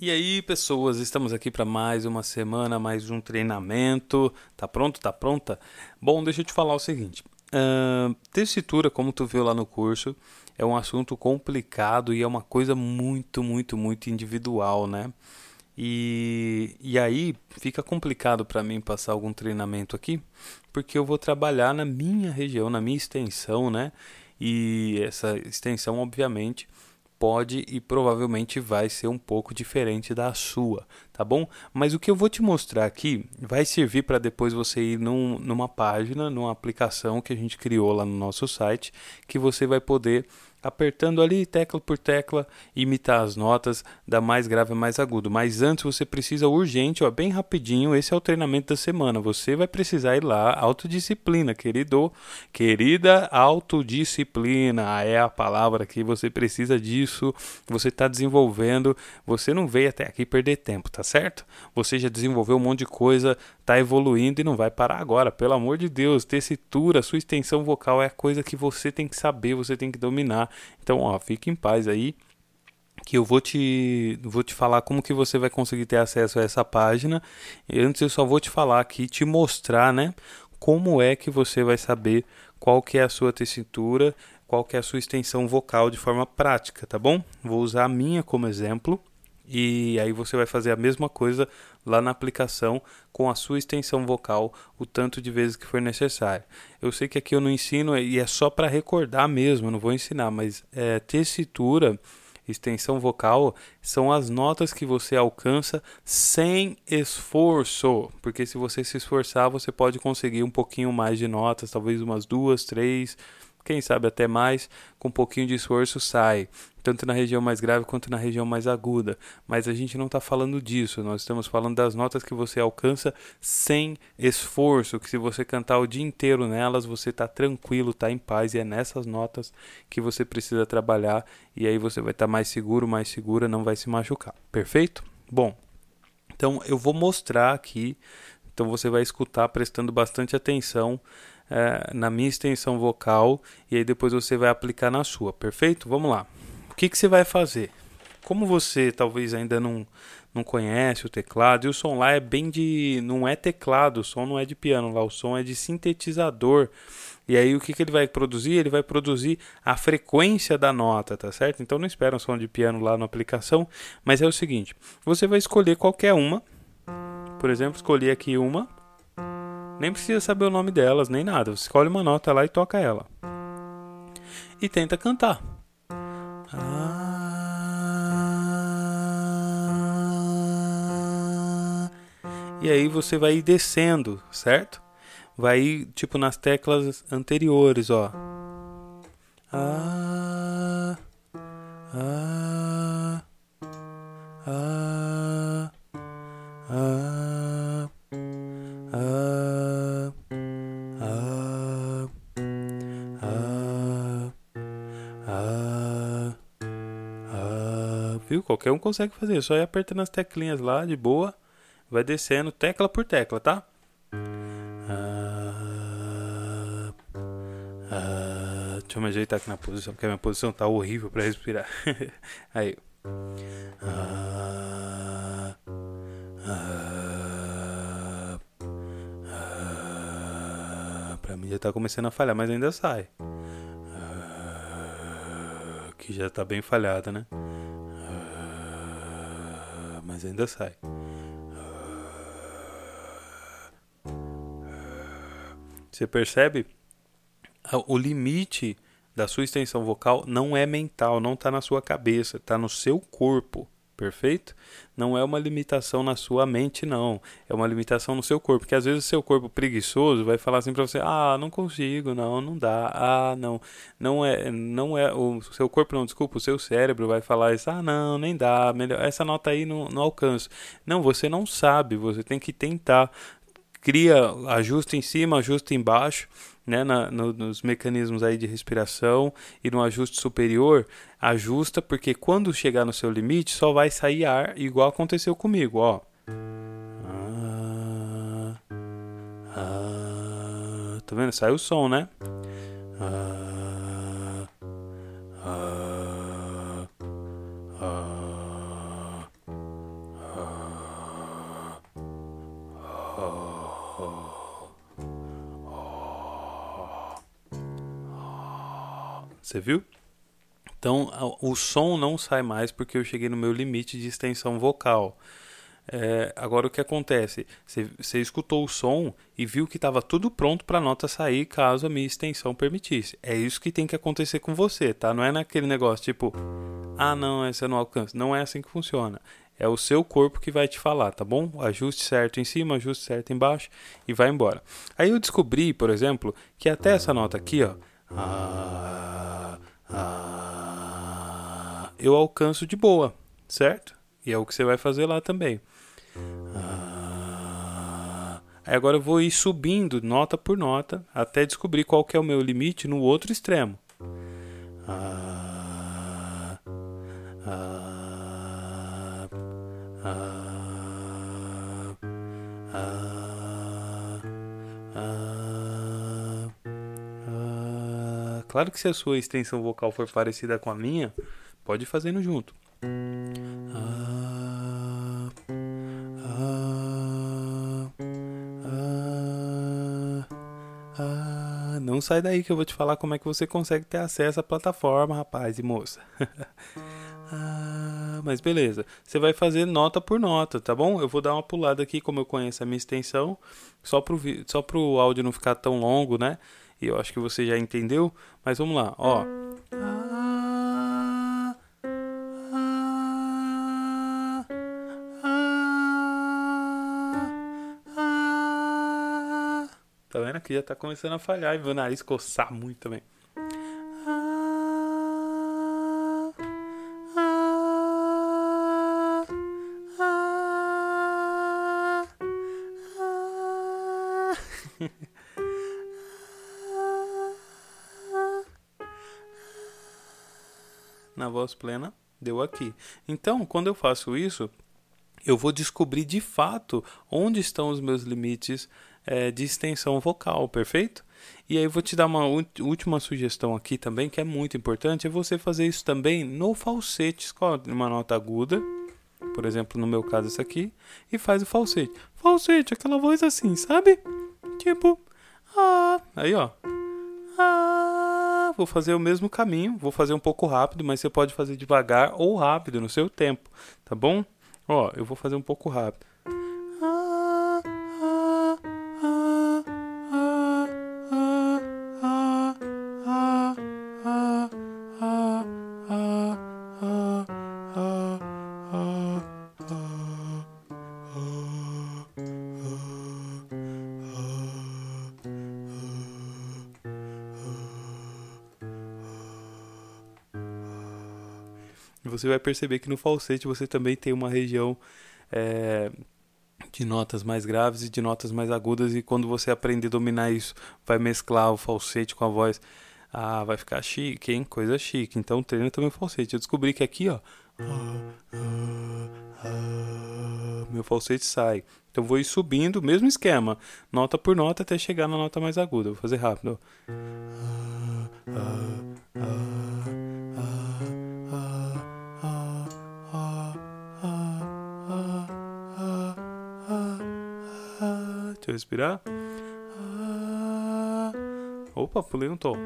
E aí, pessoas, estamos aqui para mais uma semana, mais um treinamento. Tá pronto? Tá pronta? Bom, deixa eu te falar o seguinte. Uh, tessitura, como tu viu lá no curso, é um assunto complicado e é uma coisa muito, muito, muito individual, né? E, e aí fica complicado para mim passar algum treinamento aqui, porque eu vou trabalhar na minha região, na minha extensão, né? E essa extensão, obviamente, pode e provavelmente vai ser um pouco diferente da sua, tá bom? Mas o que eu vou te mostrar aqui vai servir para depois você ir num, numa página, numa aplicação que a gente criou lá no nosso site, que você vai poder apertando ali tecla por tecla, imitar as notas da mais grave a mais agudo. Mas antes você precisa urgente, ó, bem rapidinho, esse é o treinamento da semana. Você vai precisar ir lá, autodisciplina, querido, querida autodisciplina, é a palavra que você precisa disso. Você está desenvolvendo, você não veio até aqui perder tempo, tá certo? Você já desenvolveu um monte de coisa, está evoluindo e não vai parar agora, pelo amor de Deus. Tessitura, sua extensão vocal é a coisa que você tem que saber, você tem que dominar. Então, ó, fique em paz aí que eu vou te vou te falar como que você vai conseguir ter acesso a essa página. E antes eu só vou te falar aqui, te mostrar, né, como é que você vai saber qual que é a sua tessitura, qual que é a sua extensão vocal de forma prática, tá bom? Vou usar a minha como exemplo e aí você vai fazer a mesma coisa lá na aplicação com a sua extensão vocal o tanto de vezes que for necessário. Eu sei que aqui eu não ensino e é só para recordar mesmo, não vou ensinar, mas é, tessitura, extensão vocal são as notas que você alcança sem esforço, porque se você se esforçar você pode conseguir um pouquinho mais de notas, talvez umas duas, três quem sabe até mais, com um pouquinho de esforço sai, tanto na região mais grave quanto na região mais aguda. Mas a gente não está falando disso, nós estamos falando das notas que você alcança sem esforço, que se você cantar o dia inteiro nelas, você está tranquilo, está em paz, e é nessas notas que você precisa trabalhar, e aí você vai estar tá mais seguro, mais segura, não vai se machucar. Perfeito? Bom, então eu vou mostrar aqui, então você vai escutar prestando bastante atenção é, na minha extensão vocal e aí depois você vai aplicar na sua, perfeito? Vamos lá. O que, que você vai fazer? Como você talvez ainda não, não conhece o teclado, e o som lá é bem de. não é teclado, o som não é de piano lá, o som é de sintetizador. E aí o que, que ele vai produzir? Ele vai produzir a frequência da nota, tá certo? Então não espera um som de piano lá na aplicação, mas é o seguinte: você vai escolher qualquer uma. Por exemplo, escolher aqui uma nem precisa saber o nome delas, nem nada. Você escolhe uma nota lá e toca ela. E tenta cantar. Ah, e aí você vai descendo, certo? Vai tipo nas teclas anteriores, ó. Qualquer um consegue fazer. Só ir apertando as teclinhas lá de boa, vai descendo tecla por tecla, tá? Ah, ah, deixa eu me ajeitar aqui na posição, porque a minha posição tá horrível para respirar. Aí. Ah, ah, ah, pra mim já tá começando a falhar, mas ainda sai. Ah, que já tá bem falhada, né? Mas ainda sai. Você percebe? O limite da sua extensão vocal não é mental, não está na sua cabeça, está no seu corpo. Perfeito? Não é uma limitação na sua mente, não. É uma limitação no seu corpo. Porque às vezes o seu corpo preguiçoso vai falar assim para você: ah, não consigo, não, não dá, ah, não. Não é, não é. O seu corpo, não, desculpa, o seu cérebro vai falar isso: ah, não, nem dá, melhor, essa nota aí não, não alcanço. Não, você não sabe, você tem que tentar. Cria ajuste em cima, ajuste embaixo né, na, no, nos mecanismos aí de respiração e no ajuste superior, ajusta porque quando chegar no seu limite só vai sair ar, igual aconteceu comigo, ó. Ah, ah, tá vendo? Sai o som, né? Ah, ah, ah, Você viu? Então o som não sai mais porque eu cheguei no meu limite de extensão vocal. É, agora o que acontece? Você, escutou o som e viu que estava tudo pronto para a nota sair caso a minha extensão permitisse. É isso que tem que acontecer com você, tá? Não é naquele negócio tipo, ah não, essa não alcanço. Não é assim que funciona. É o seu corpo que vai te falar, tá bom? Ajuste certo em cima, ajuste certo embaixo e vai embora. Aí eu descobri, por exemplo, que até essa nota aqui, ó, ah, ah, eu alcanço de boa, certo? E é o que você vai fazer lá também. Ah, aí agora eu vou ir subindo nota por nota até descobrir qual que é o meu limite no outro extremo. Ah, ah, ah, Claro que se a sua extensão vocal for parecida com a minha, pode ir fazendo junto. Não sai daí que eu vou te falar como é que você consegue ter acesso à plataforma, rapaz e moça. ah, mas beleza. Você vai fazer nota por nota, tá bom? Eu vou dar uma pulada aqui, como eu conheço a minha extensão, só pro, só pro áudio não ficar tão longo, né? E eu acho que você já entendeu. Mas vamos lá, ó. Tá vendo? Aqui já tá começando a falhar e meu nariz coçar muito também. Na voz plena, deu aqui. Então, quando eu faço isso, eu vou descobrir de fato onde estão os meus limites é, de extensão vocal, perfeito? E aí vou te dar uma última sugestão aqui também, que é muito importante, é você fazer isso também no falsete. Escolhe uma nota aguda, por exemplo, no meu caso essa aqui, e faz o falsete. Falsete, aquela voz assim, sabe? Tipo, ah, aí ó. Ah, vou fazer o mesmo caminho, vou fazer um pouco rápido, mas você pode fazer devagar ou rápido no seu tempo, tá bom? Ó, eu vou fazer um pouco rápido. Você vai perceber que no falsete você também tem uma região é, de notas mais graves e de notas mais agudas e quando você aprender a dominar isso, vai mesclar o falsete com a voz. Ah, vai ficar chique, hein? Coisa chique. Então treina também o falsete. Eu descobri que aqui, ó, meu falsete sai. Então vou ir subindo, mesmo esquema, nota por nota até chegar na nota mais aguda. Vou fazer rápido. Deixa respirar. Ah, opa, pulei um tom.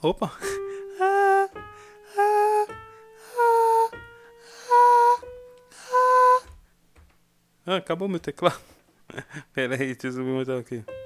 Opa. Ah, acabou meu teclado. Pera aí, deixa eu subir aqui.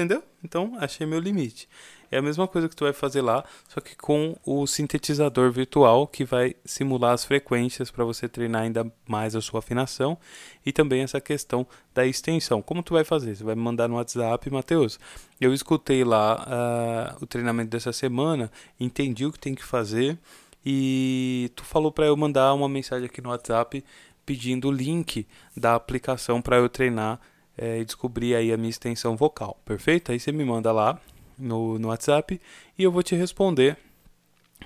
Entendeu? Então, achei meu limite. É a mesma coisa que tu vai fazer lá, só que com o sintetizador virtual que vai simular as frequências para você treinar ainda mais a sua afinação e também essa questão da extensão. Como tu vai fazer? Você vai me mandar no WhatsApp, Matheus. Eu escutei lá uh, o treinamento dessa semana, entendi o que tem que fazer e tu falou para eu mandar uma mensagem aqui no WhatsApp pedindo o link da aplicação para eu treinar é, e descobrir aí a minha extensão vocal, perfeito? Aí você me manda lá no, no WhatsApp e eu vou te responder,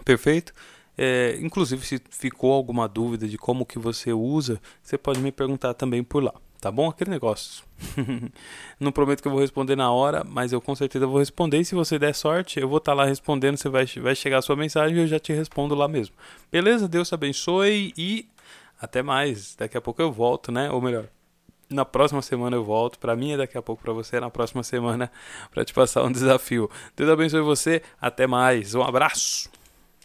perfeito? É, inclusive, se ficou alguma dúvida de como que você usa, você pode me perguntar também por lá. Tá bom? Aquele negócio. Não prometo que eu vou responder na hora, mas eu com certeza vou responder. E se você der sorte, eu vou estar tá lá respondendo. Você vai, vai chegar a sua mensagem e eu já te respondo lá mesmo. Beleza? Deus te abençoe e até mais. Daqui a pouco eu volto, né? Ou melhor, na próxima semana eu volto. Para mim é daqui a pouco, para você é na próxima semana para te passar um desafio. Deus abençoe você. Até mais. Um abraço.